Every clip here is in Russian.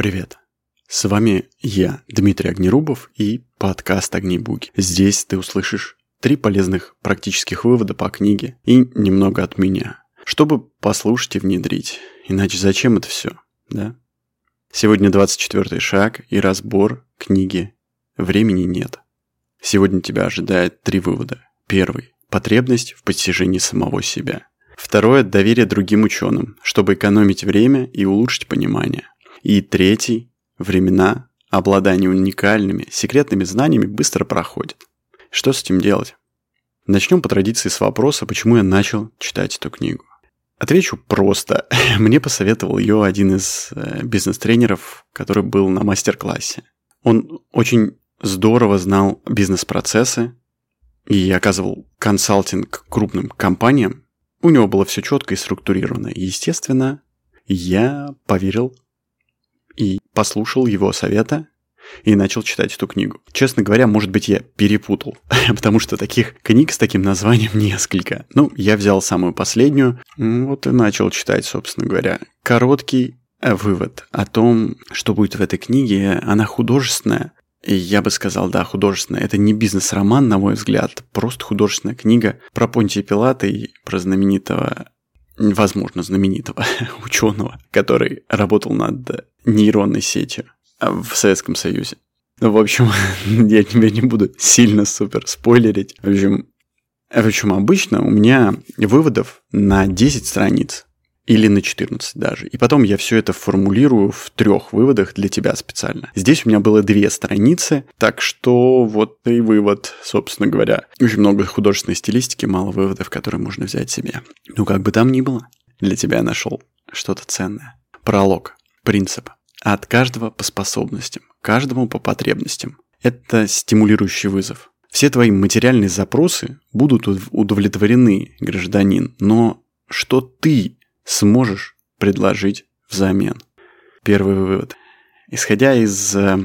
Привет. С вами я, Дмитрий Огнерубов и подкаст «Огнебуги». Здесь ты услышишь три полезных практических вывода по книге и немного от меня, чтобы послушать и внедрить. Иначе зачем это все, да? Сегодня 24 шаг и разбор книги «Времени нет». Сегодня тебя ожидает три вывода. Первый – потребность в постижении самого себя. Второе – доверие другим ученым, чтобы экономить время и улучшить понимание. И третий времена обладания уникальными, секретными знаниями быстро проходят. Что с этим делать? Начнем по традиции с вопроса, почему я начал читать эту книгу. Отвечу просто. Мне посоветовал ее один из э, бизнес-тренеров, который был на мастер-классе. Он очень здорово знал бизнес-процессы и оказывал консалтинг крупным компаниям. У него было все четко и структурировано. естественно, я поверил и послушал его совета и начал читать эту книгу. Честно говоря, может быть, я перепутал, потому что таких книг с таким названием несколько. Ну, я взял самую последнюю, вот и начал читать, собственно говоря. Короткий э, вывод о том, что будет в этой книге. Она художественная, я бы сказал, да, художественная. Это не бизнес-роман, на мой взгляд, просто художественная книга про Понтия Пилата и про знаменитого возможно, знаменитого ученого, который работал над нейронной сетью в Советском Союзе. Ну, в общем, я тебя не буду сильно супер спойлерить. В общем, в общем, обычно у меня выводов на 10 страниц или на 14 даже. И потом я все это формулирую в трех выводах для тебя специально. Здесь у меня было две страницы, так что вот и вывод, собственно говоря. Очень много художественной стилистики, мало выводов, которые можно взять себе. Ну, как бы там ни было, для тебя я нашел что-то ценное. Пролог. Принцип. От каждого по способностям, каждому по потребностям. Это стимулирующий вызов. Все твои материальные запросы будут удовлетворены, гражданин, но что ты сможешь предложить взамен. Первый вывод. Исходя из э,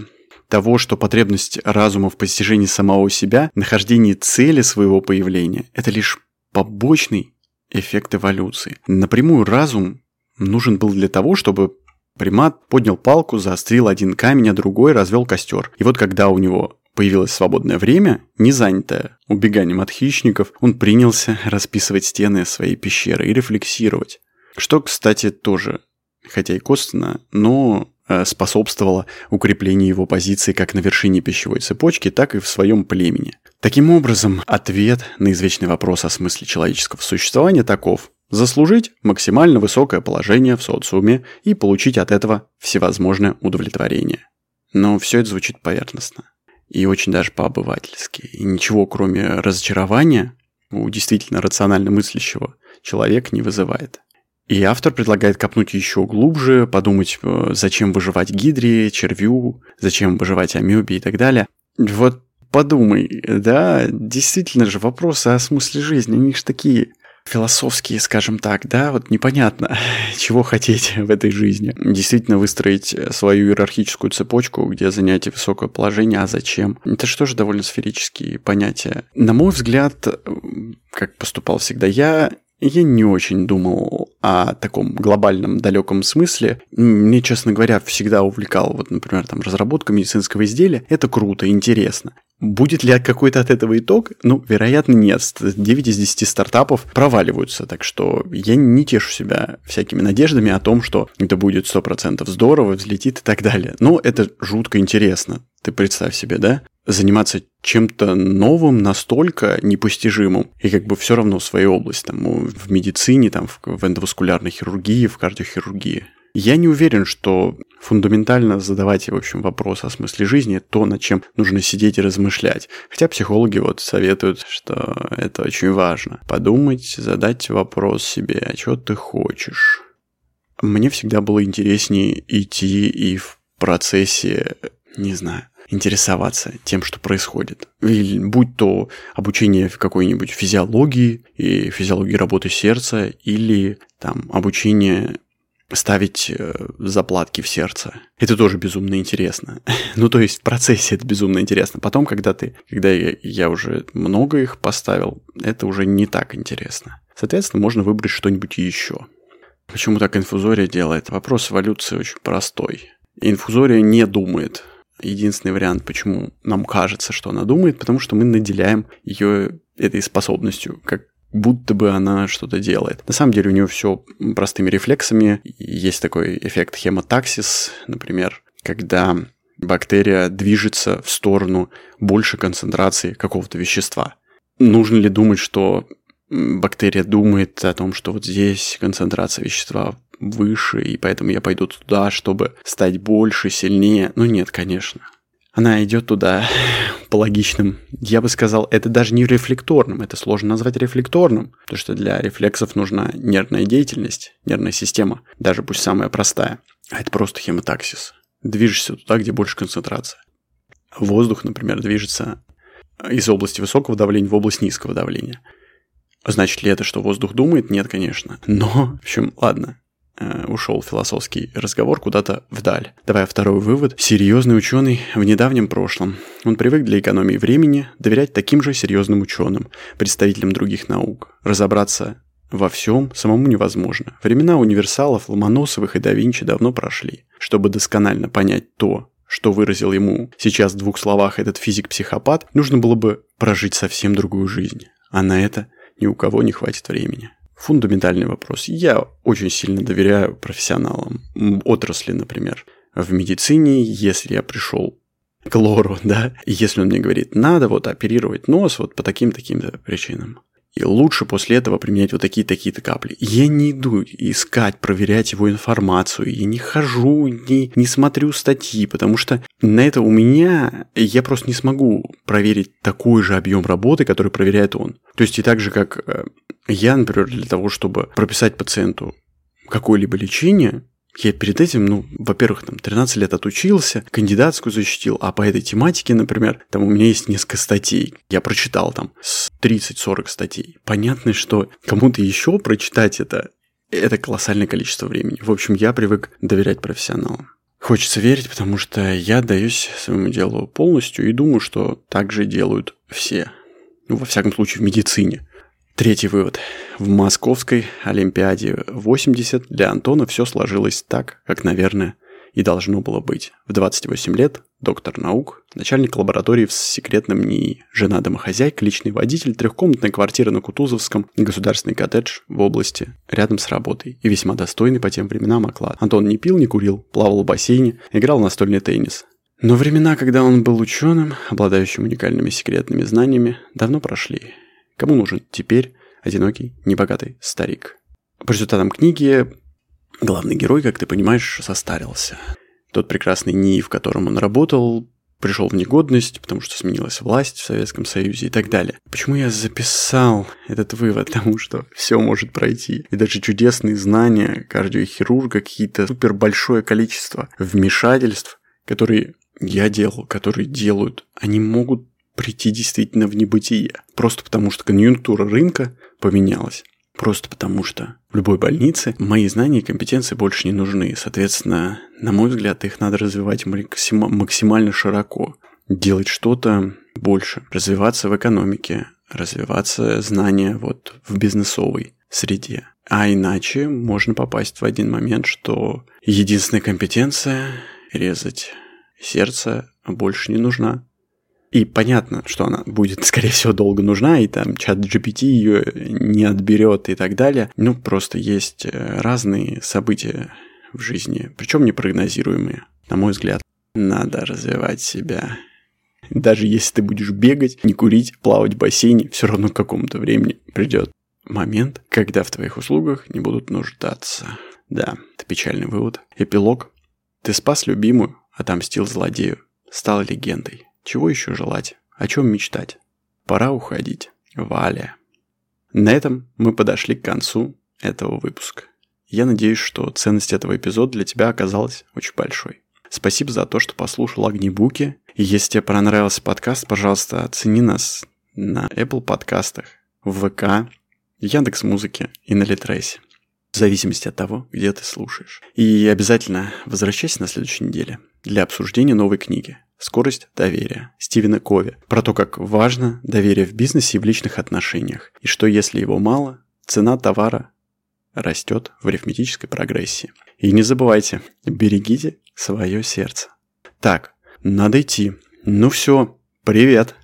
того, что потребность разума в постижении самого себя, нахождение цели своего появления – это лишь побочный эффект эволюции. Напрямую разум нужен был для того, чтобы примат поднял палку, заострил один камень, а другой развел костер. И вот когда у него появилось свободное время, не занятое убеганием от хищников, он принялся расписывать стены своей пещеры и рефлексировать. Что, кстати, тоже, хотя и косвенно, но э, способствовало укреплению его позиции как на вершине пищевой цепочки, так и в своем племени. Таким образом, ответ на извечный вопрос о смысле человеческого существования таков – заслужить максимально высокое положение в социуме и получить от этого всевозможное удовлетворение. Но все это звучит поверхностно и очень даже по-обывательски. И ничего, кроме разочарования, у действительно рационально мыслящего человека не вызывает. И автор предлагает копнуть еще глубже, подумать, э, зачем выживать гидре, червю, зачем выживать амебе и так далее. Вот подумай, да, действительно же вопросы о смысле жизни, они же такие философские, скажем так, да, вот непонятно, чего хотеть в этой жизни. Действительно выстроить свою иерархическую цепочку, где занятие высокое положение, а зачем? Это же довольно сферические понятия. На мой взгляд, как поступал всегда я, я не очень думал о таком глобальном далеком смысле. Мне, честно говоря, всегда увлекал, вот, например, там, разработка медицинского изделия. Это круто, интересно. Будет ли какой-то от этого итог? Ну, вероятно, нет. 9 из 10 стартапов проваливаются, так что я не тешу себя всякими надеждами о том, что это будет 100% здорово, взлетит и так далее. Но это жутко интересно. Ты представь себе, да? заниматься чем-то новым, настолько непостижимым, и как бы все равно в своей области, там, в медицине, там, в, в эндоваскулярной хирургии, в кардиохирургии. Я не уверен, что фундаментально задавать, в общем, вопрос о смысле жизни – то, над чем нужно сидеть и размышлять. Хотя психологи вот советуют, что это очень важно. Подумать, задать вопрос себе, а что ты хочешь? Мне всегда было интереснее идти и в процессе, не знаю, интересоваться тем, что происходит. Или будь то обучение в какой-нибудь физиологии и физиологии работы сердца, или там обучение ставить э, заплатки в сердце. Это тоже безумно интересно. ну, то есть в процессе это безумно интересно. Потом, когда ты, когда я, я уже много их поставил, это уже не так интересно. Соответственно, можно выбрать что-нибудь еще. Почему так инфузория делает? Вопрос эволюции очень простой. Инфузория не думает. Единственный вариант, почему нам кажется, что она думает, потому что мы наделяем ее этой способностью, как будто бы она что-то делает. На самом деле у нее все простыми рефлексами. Есть такой эффект хемотаксис, например, когда бактерия движется в сторону большей концентрации какого-то вещества. Нужно ли думать, что бактерия думает о том, что вот здесь концентрация вещества выше, и поэтому я пойду туда, чтобы стать больше, сильнее? Ну нет, конечно. Она идет туда по логичным. Я бы сказал, это даже не рефлекторным, это сложно назвать рефлекторным, потому что для рефлексов нужна нервная деятельность, нервная система, даже пусть самая простая. А это просто хемотаксис. Движешься туда, где больше концентрация. Воздух, например, движется из области высокого давления в область низкого давления. Значит ли это, что воздух думает? Нет, конечно. Но, в общем, ладно, э, ушел философский разговор куда-то вдаль. Давай второй вывод. Серьезный ученый в недавнем прошлом. Он привык для экономии времени доверять таким же серьезным ученым, представителям других наук. Разобраться во всем самому невозможно. Времена универсалов, Ломоносовых и да Винчи давно прошли. Чтобы досконально понять то, что выразил ему сейчас в двух словах этот физик-психопат, нужно было бы прожить совсем другую жизнь. А на это ни у кого не хватит времени. Фундаментальный вопрос. Я очень сильно доверяю профессионалам отрасли, например. В медицине, если я пришел к лору, да, если он мне говорит, надо вот оперировать нос вот по таким-таким причинам, и лучше после этого применять вот такие-такие-то капли. Я не иду искать, проверять его информацию. Я не хожу, не, не смотрю статьи, потому что на это у меня я просто не смогу проверить такой же объем работы, который проверяет он. То есть и так же, как э, я, например, для того, чтобы прописать пациенту какое-либо лечение, я перед этим, ну, во-первых, там 13 лет отучился, кандидатскую защитил, а по этой тематике, например, там у меня есть несколько статей. Я прочитал там с 30-40 статей. Понятно, что кому-то еще прочитать это, это колоссальное количество времени. В общем, я привык доверять профессионалам. Хочется верить, потому что я отдаюсь своему делу полностью и думаю, что так же делают все. Ну, во всяком случае, в медицине. Третий вывод. В Московской Олимпиаде 80 для Антона все сложилось так, как, наверное, и должно было быть. В 28 лет доктор наук, начальник лаборатории в секретном НИИ, жена домохозяйка, личный водитель, трехкомнатная квартира на Кутузовском, государственный коттедж в области, рядом с работой и весьма достойный по тем временам оклад. Антон не пил, не курил, плавал в бассейне, играл в настольный теннис. Но времена, когда он был ученым, обладающим уникальными секретными знаниями, давно прошли. Кому нужен теперь одинокий, небогатый старик? По результатам книги главный герой, как ты понимаешь, состарился. Тот прекрасный НИИ, в котором он работал, пришел в негодность, потому что сменилась власть в Советском Союзе и так далее. Почему я записал этот вывод? Потому что все может пройти. И даже чудесные знания кардиохирурга, какие-то супер большое количество вмешательств, которые я делал, которые делают, они могут прийти действительно в небытие. Просто потому, что конъюнктура рынка поменялась. Просто потому, что в любой больнице мои знания и компетенции больше не нужны. Соответственно, на мой взгляд, их надо развивать максимально широко. Делать что-то больше. Развиваться в экономике. Развиваться знания вот в бизнесовой среде. А иначе можно попасть в один момент, что единственная компетенция – резать сердце больше не нужна. И понятно, что она будет, скорее всего, долго нужна, и там чат GPT ее не отберет и так далее. Ну, просто есть э, разные события в жизни, причем непрогнозируемые, на мой взгляд. Надо развивать себя. Даже если ты будешь бегать, не курить, плавать в бассейне, все равно к какому-то времени придет момент, когда в твоих услугах не будут нуждаться. Да, это печальный вывод. Эпилог. Ты спас любимую, отомстил злодею, стал легендой. Чего еще желать? О чем мечтать? Пора уходить. Валя. На этом мы подошли к концу этого выпуска. Я надеюсь, что ценность этого эпизода для тебя оказалась очень большой. Спасибо за то, что послушал Огнебуки. Если тебе понравился подкаст, пожалуйста, оцени нас на Apple подкастах, в ВК, Яндекс Музыке и на Литресе. В зависимости от того, где ты слушаешь. И обязательно возвращайся на следующей неделе для обсуждения новой книги. Скорость доверия Стивена Кови про то, как важно доверие в бизнесе и в личных отношениях, и что если его мало, цена товара растет в арифметической прогрессии. И не забывайте, берегите свое сердце. Так, надо идти. Ну все, привет.